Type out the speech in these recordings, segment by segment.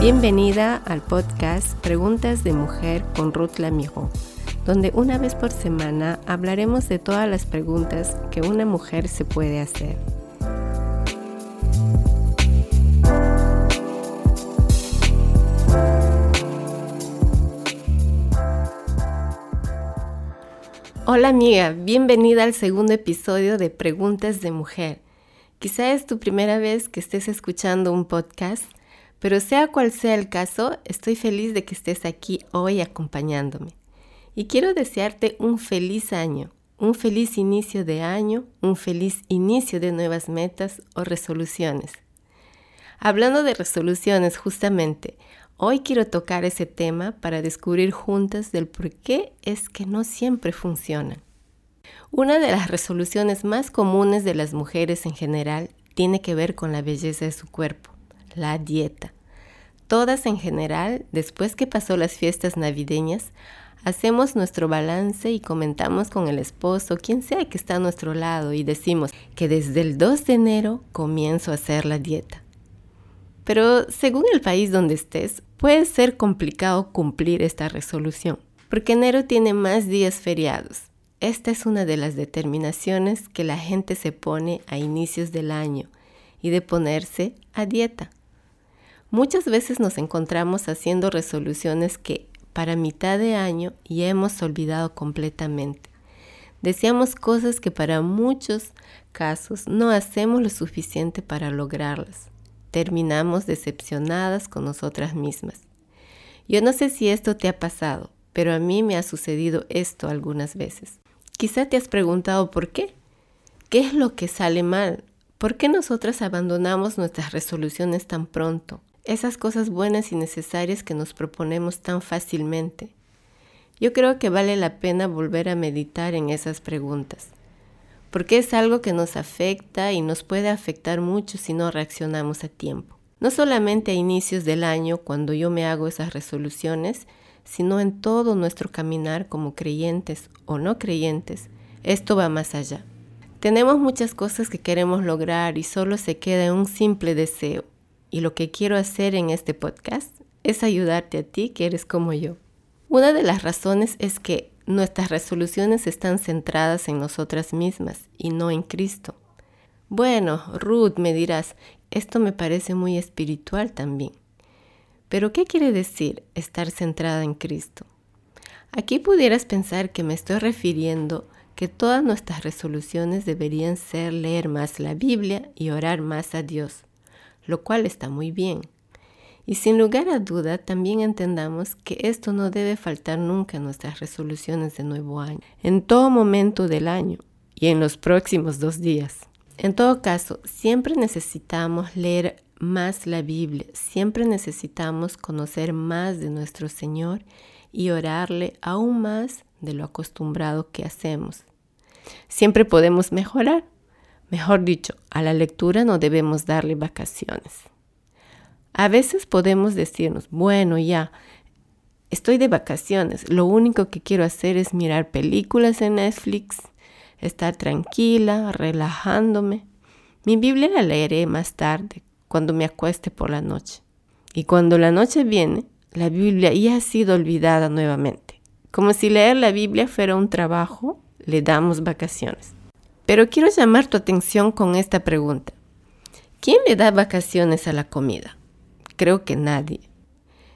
Bienvenida al podcast Preguntas de Mujer con Ruth Lamijo, donde una vez por semana hablaremos de todas las preguntas que una mujer se puede hacer. Hola amiga, bienvenida al segundo episodio de Preguntas de Mujer. Quizá es tu primera vez que estés escuchando un podcast pero sea cual sea el caso, estoy feliz de que estés aquí hoy acompañándome. Y quiero desearte un feliz año, un feliz inicio de año, un feliz inicio de nuevas metas o resoluciones. Hablando de resoluciones, justamente, hoy quiero tocar ese tema para descubrir juntas del por qué es que no siempre funcionan. Una de las resoluciones más comunes de las mujeres en general tiene que ver con la belleza de su cuerpo la dieta. Todas en general, después que pasó las fiestas navideñas, hacemos nuestro balance y comentamos con el esposo, quien sea que está a nuestro lado, y decimos que desde el 2 de enero comienzo a hacer la dieta. Pero según el país donde estés, puede ser complicado cumplir esta resolución, porque enero tiene más días feriados. Esta es una de las determinaciones que la gente se pone a inicios del año y de ponerse a dieta. Muchas veces nos encontramos haciendo resoluciones que para mitad de año ya hemos olvidado completamente. Deseamos cosas que para muchos casos no hacemos lo suficiente para lograrlas. Terminamos decepcionadas con nosotras mismas. Yo no sé si esto te ha pasado, pero a mí me ha sucedido esto algunas veces. Quizá te has preguntado por qué. ¿Qué es lo que sale mal? ¿Por qué nosotras abandonamos nuestras resoluciones tan pronto? Esas cosas buenas y necesarias que nos proponemos tan fácilmente. Yo creo que vale la pena volver a meditar en esas preguntas, porque es algo que nos afecta y nos puede afectar mucho si no reaccionamos a tiempo. No solamente a inicios del año cuando yo me hago esas resoluciones, sino en todo nuestro caminar como creyentes o no creyentes. Esto va más allá. Tenemos muchas cosas que queremos lograr y solo se queda un simple deseo y lo que quiero hacer en este podcast es ayudarte a ti que eres como yo. Una de las razones es que nuestras resoluciones están centradas en nosotras mismas y no en Cristo. Bueno, Ruth, me dirás, esto me parece muy espiritual también. Pero ¿qué quiere decir estar centrada en Cristo? Aquí pudieras pensar que me estoy refiriendo que todas nuestras resoluciones deberían ser leer más la Biblia y orar más a Dios lo cual está muy bien. Y sin lugar a duda, también entendamos que esto no debe faltar nunca en nuestras resoluciones de nuevo año, en todo momento del año y en los próximos dos días. En todo caso, siempre necesitamos leer más la Biblia, siempre necesitamos conocer más de nuestro Señor y orarle aún más de lo acostumbrado que hacemos. Siempre podemos mejorar, Mejor dicho, a la lectura no debemos darle vacaciones. A veces podemos decirnos, bueno, ya, estoy de vacaciones, lo único que quiero hacer es mirar películas en Netflix, estar tranquila, relajándome. Mi Biblia la leeré más tarde, cuando me acueste por la noche. Y cuando la noche viene, la Biblia ya ha sido olvidada nuevamente. Como si leer la Biblia fuera un trabajo, le damos vacaciones. Pero quiero llamar tu atención con esta pregunta. ¿Quién le da vacaciones a la comida? Creo que nadie.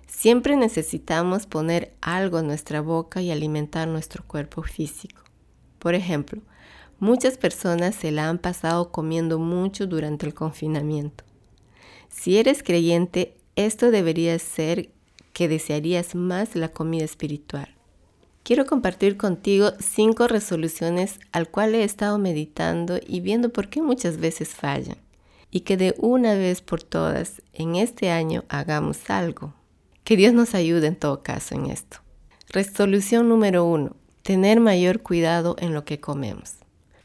Siempre necesitamos poner algo en nuestra boca y alimentar nuestro cuerpo físico. Por ejemplo, muchas personas se la han pasado comiendo mucho durante el confinamiento. Si eres creyente, esto debería ser que desearías más la comida espiritual. Quiero compartir contigo cinco resoluciones al cual he estado meditando y viendo por qué muchas veces fallan. Y que de una vez por todas en este año hagamos algo. Que Dios nos ayude en todo caso en esto. Resolución número uno. Tener mayor cuidado en lo que comemos.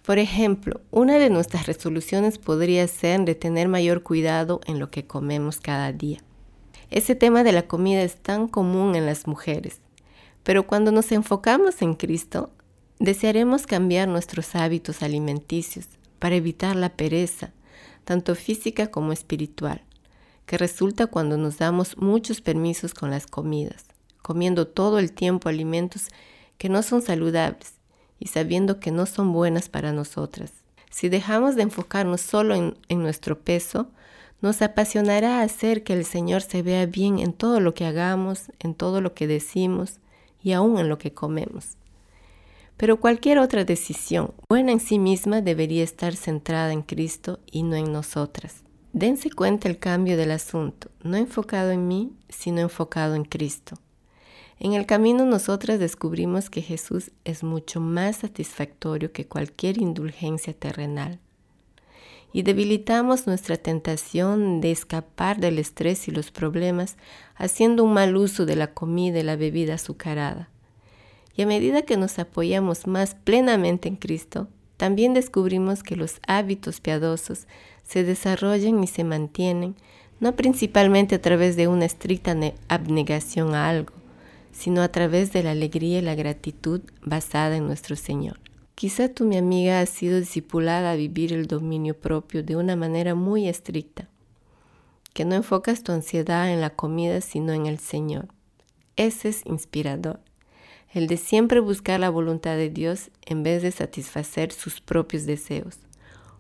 Por ejemplo, una de nuestras resoluciones podría ser de tener mayor cuidado en lo que comemos cada día. Ese tema de la comida es tan común en las mujeres pero cuando nos enfocamos en Cristo, desearemos cambiar nuestros hábitos alimenticios para evitar la pereza, tanto física como espiritual. que resulta cuando nos damos muchos permisos con las comidas, comiendo todo el tiempo alimentos que no son saludables y sabiendo que no son buenas para nosotras. Si dejamos de enfocarnos solo en, en nuestro peso, nos apasionará hacer que el Señor se vea bien en todo lo que hagamos, en todo lo que decimos y aún en lo que comemos. Pero cualquier otra decisión buena en sí misma debería estar centrada en Cristo y no en nosotras. Dense cuenta el cambio del asunto, no enfocado en mí, sino enfocado en Cristo. En el camino nosotras descubrimos que Jesús es mucho más satisfactorio que cualquier indulgencia terrenal. Y debilitamos nuestra tentación de escapar del estrés y los problemas haciendo un mal uso de la comida y la bebida azucarada. Y a medida que nos apoyamos más plenamente en Cristo, también descubrimos que los hábitos piadosos se desarrollan y se mantienen, no principalmente a través de una estricta abnegación a algo, sino a través de la alegría y la gratitud basada en nuestro Señor. Quizá tú, mi amiga, has sido discipulada a vivir el dominio propio de una manera muy estricta, que no enfocas tu ansiedad en la comida, sino en el Señor. Ese es inspirador el de siempre buscar la voluntad de Dios en vez de satisfacer sus propios deseos.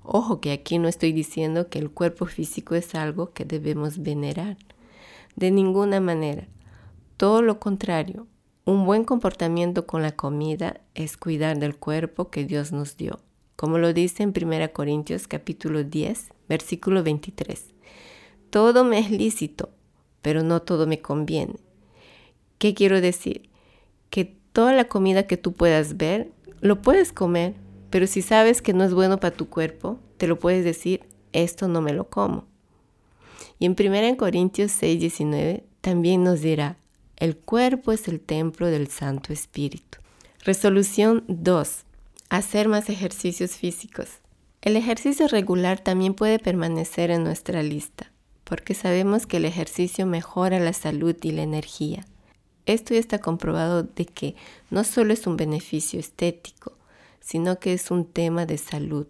Ojo que aquí no estoy diciendo que el cuerpo físico es algo que debemos venerar. De ninguna manera. Todo lo contrario. Un buen comportamiento con la comida es cuidar del cuerpo que Dios nos dio, como lo dice en 1 Corintios capítulo 10, versículo 23. Todo me es lícito, pero no todo me conviene. ¿Qué quiero decir? Que toda la comida que tú puedas ver, lo puedes comer, pero si sabes que no es bueno para tu cuerpo, te lo puedes decir, esto no me lo como. Y en 1 Corintios 6, 19 también nos dirá, el cuerpo es el templo del Santo Espíritu. Resolución 2. Hacer más ejercicios físicos. El ejercicio regular también puede permanecer en nuestra lista, porque sabemos que el ejercicio mejora la salud y la energía. Esto ya está comprobado de que no solo es un beneficio estético, sino que es un tema de salud.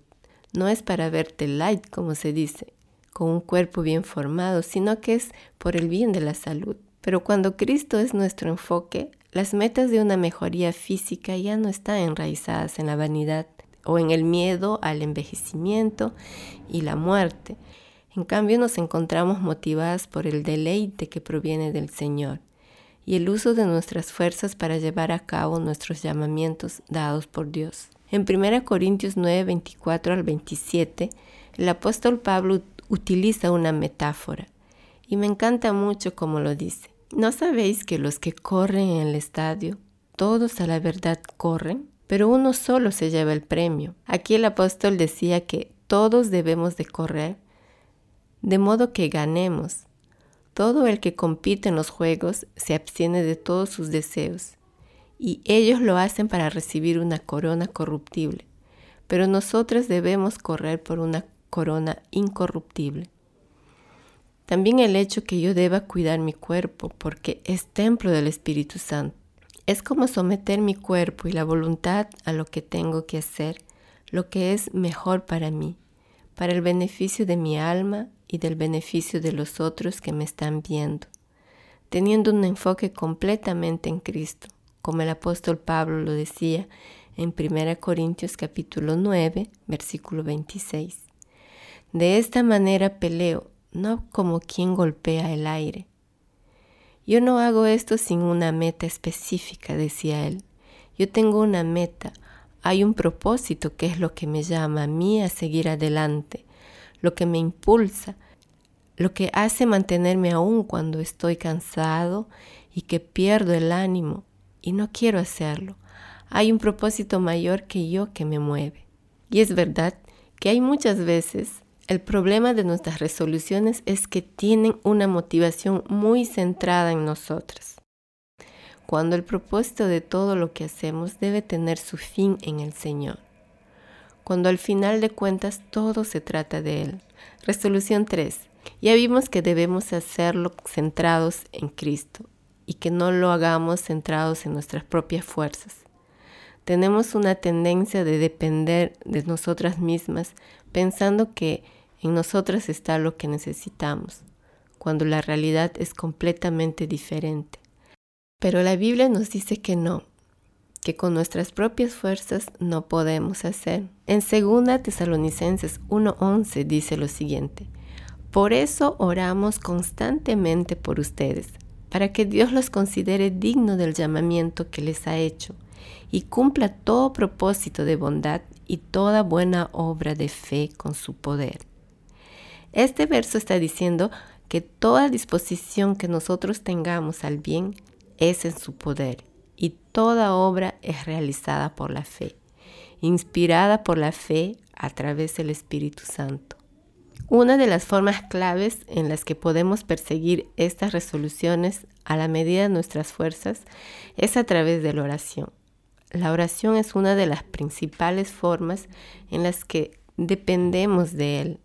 No es para verte light, como se dice, con un cuerpo bien formado, sino que es por el bien de la salud. Pero cuando Cristo es nuestro enfoque, las metas de una mejoría física ya no están enraizadas en la vanidad o en el miedo al envejecimiento y la muerte. En cambio nos encontramos motivadas por el deleite que proviene del Señor y el uso de nuestras fuerzas para llevar a cabo nuestros llamamientos dados por Dios. En 1 Corintios 9, 24 al 27, el apóstol Pablo utiliza una metáfora y me encanta mucho como lo dice. ¿No sabéis que los que corren en el estadio, todos a la verdad corren, pero uno solo se lleva el premio? Aquí el apóstol decía que todos debemos de correr, de modo que ganemos, todo el que compite en los juegos se abstiene de todos sus deseos, y ellos lo hacen para recibir una corona corruptible, pero nosotros debemos correr por una corona incorruptible. También el hecho que yo deba cuidar mi cuerpo, porque es templo del Espíritu Santo. Es como someter mi cuerpo y la voluntad a lo que tengo que hacer, lo que es mejor para mí, para el beneficio de mi alma y del beneficio de los otros que me están viendo, teniendo un enfoque completamente en Cristo, como el apóstol Pablo lo decía en 1 Corintios capítulo 9, versículo 26. De esta manera peleo, no como quien golpea el aire. Yo no hago esto sin una meta específica, decía él. Yo tengo una meta, hay un propósito que es lo que me llama a mí a seguir adelante, lo que me impulsa, lo que hace mantenerme aún cuando estoy cansado y que pierdo el ánimo y no quiero hacerlo. Hay un propósito mayor que yo que me mueve. Y es verdad que hay muchas veces el problema de nuestras resoluciones es que tienen una motivación muy centrada en nosotras. Cuando el propósito de todo lo que hacemos debe tener su fin en el Señor cuando al final de cuentas todo se trata de Él. Resolución 3. Ya vimos que debemos hacerlo centrados en Cristo y que no lo hagamos centrados en nuestras propias fuerzas. Tenemos una tendencia de depender de nosotras mismas pensando que en nosotras está lo que necesitamos, cuando la realidad es completamente diferente. Pero la Biblia nos dice que no, que con nuestras propias fuerzas no podemos hacer. En 2 Tesalonicenses 1:11 dice lo siguiente: Por eso oramos constantemente por ustedes, para que Dios los considere digno del llamamiento que les ha hecho y cumpla todo propósito de bondad y toda buena obra de fe con su poder. Este verso está diciendo que toda disposición que nosotros tengamos al bien es en su poder y toda obra es realizada por la fe, inspirada por la fe a través del Espíritu Santo. Una de las formas claves en las que podemos perseguir estas resoluciones a la medida de nuestras fuerzas es a través de la oración. La oración es una de las principales formas en las que dependemos de Él.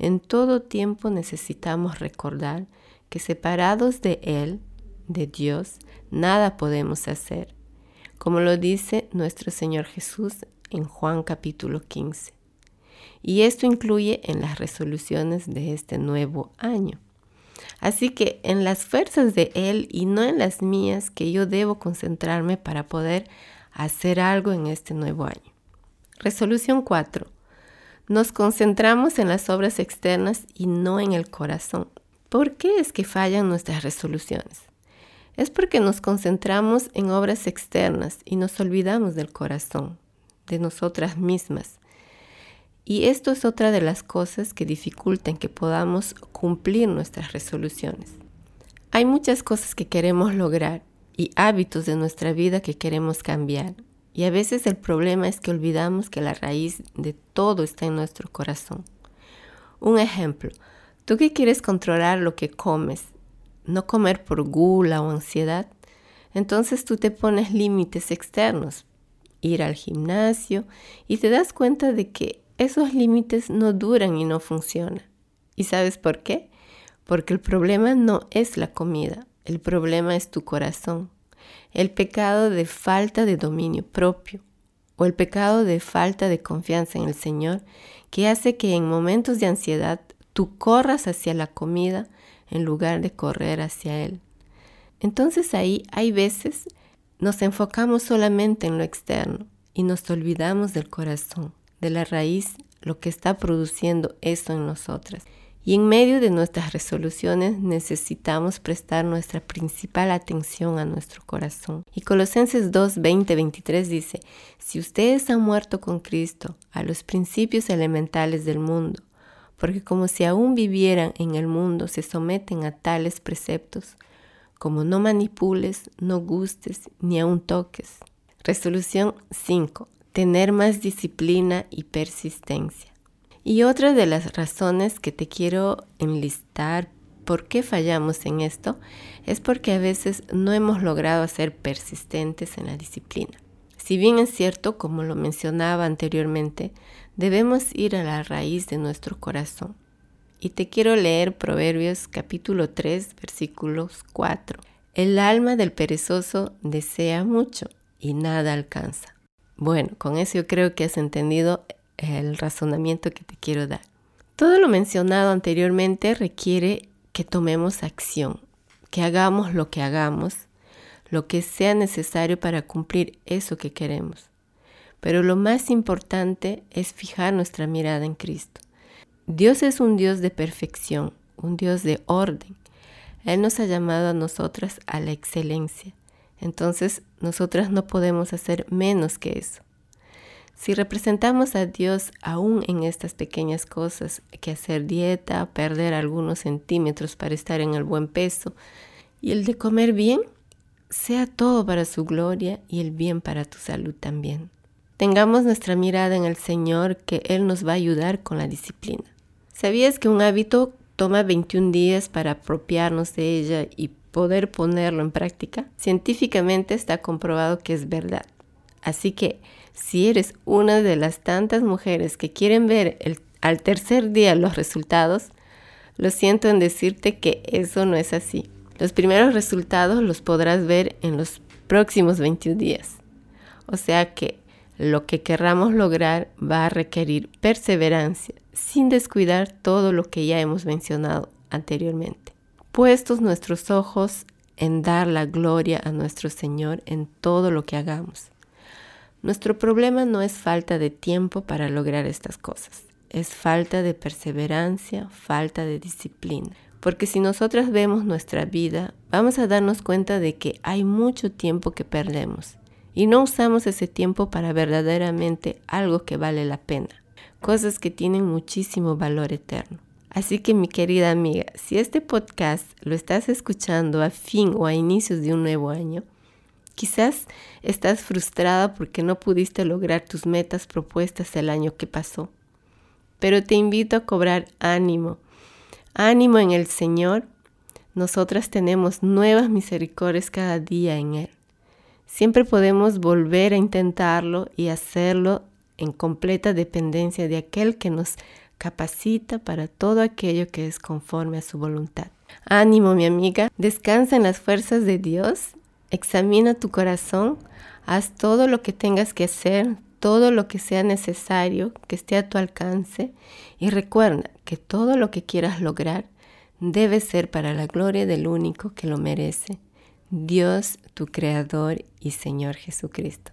En todo tiempo necesitamos recordar que separados de Él, de Dios, nada podemos hacer, como lo dice nuestro Señor Jesús en Juan capítulo 15. Y esto incluye en las resoluciones de este nuevo año. Así que en las fuerzas de Él y no en las mías que yo debo concentrarme para poder hacer algo en este nuevo año. Resolución 4. Nos concentramos en las obras externas y no en el corazón. ¿Por qué es que fallan nuestras resoluciones? es porque nos concentramos en obras externas y nos olvidamos del corazón, de nosotras mismas. Y esto es otra de las cosas que dificultan que podamos cumplir nuestras resoluciones. Hay muchas cosas que queremos lograr y hábitos de nuestra vida que queremos cambiar. Y a veces el problema es que olvidamos que la raíz de todo está en nuestro corazón. Un ejemplo, tú que quieres controlar lo que comes no comer por gula o ansiedad, entonces tú te pones límites externos, ir al gimnasio y te das cuenta de que esos límites no duran y no funcionan. ¿Y sabes por qué? Porque el problema no es la comida, el problema es tu corazón, el pecado de falta de dominio propio o el pecado de falta de confianza en el Señor que hace que en momentos de ansiedad tú corras hacia la comida en lugar de correr hacia Él. Entonces ahí hay veces nos enfocamos solamente en lo externo y nos olvidamos del corazón, de la raíz, lo que está produciendo eso en nosotras. Y en medio de nuestras resoluciones necesitamos prestar nuestra principal atención a nuestro corazón. Y Colosenses 2, 20, 23 dice, si ustedes han muerto con Cristo a los principios elementales del mundo, porque como si aún vivieran en el mundo se someten a tales preceptos, como no manipules, no gustes, ni aún toques. Resolución 5. Tener más disciplina y persistencia. Y otra de las razones que te quiero enlistar por qué fallamos en esto es porque a veces no hemos logrado ser persistentes en la disciplina. Si bien es cierto, como lo mencionaba anteriormente, debemos ir a la raíz de nuestro corazón. Y te quiero leer Proverbios capítulo 3, versículos 4. El alma del perezoso desea mucho y nada alcanza. Bueno, con eso yo creo que has entendido el razonamiento que te quiero dar. Todo lo mencionado anteriormente requiere que tomemos acción, que hagamos lo que hagamos, lo que sea necesario para cumplir eso que queremos. Pero lo más importante es fijar nuestra mirada en Cristo. Dios es un Dios de perfección, un Dios de orden. Él nos ha llamado a nosotras a la excelencia. Entonces, nosotras no podemos hacer menos que eso. Si representamos a Dios aún en estas pequeñas cosas, que hacer dieta, perder algunos centímetros para estar en el buen peso, y el de comer bien, sea todo para su gloria y el bien para tu salud también. Tengamos nuestra mirada en el Señor, que Él nos va a ayudar con la disciplina. ¿Sabías que un hábito toma 21 días para apropiarnos de ella y poder ponerlo en práctica? Científicamente está comprobado que es verdad. Así que si eres una de las tantas mujeres que quieren ver al tercer día los resultados, lo siento en decirte que eso no es así. Los primeros resultados los podrás ver en los próximos 21 días. O sea que lo que querramos lograr va a requerir perseverancia, sin descuidar todo lo que ya hemos mencionado anteriormente. puestos nuestros ojos en dar la gloria a nuestro Señor en todo lo que hagamos. Nuestro problema no es falta de tiempo para lograr estas cosas, es falta de perseverancia, falta de disciplina. Porque si nosotras vemos nuestra vida, vamos a darnos cuenta de que hay mucho tiempo que perdemos y no usamos ese tiempo para verdaderamente algo que vale la pena, cosas que tienen muchísimo valor eterno. Así que mi querida amiga, si este podcast lo estás escuchando a fin o a inicios de un nuevo año, quizás estás frustrada porque no pudiste lograr tus metas propuestas el año que pasó. Pero te invito a cobrar ánimo Ánimo en el Señor. Nosotras tenemos nuevas misericordias cada día en Él. Siempre podemos volver a intentarlo y hacerlo en completa dependencia de aquel que nos capacita para todo aquello que es conforme a su voluntad. Ánimo, mi amiga, descansa en las fuerzas de Dios, examina tu corazón, haz todo lo que tengas que hacer, todo lo que sea necesario, que esté a tu alcance y recuerda que todo lo que quieras lograr debe ser para la gloria del único que lo merece, Dios tu Creador y Señor Jesucristo.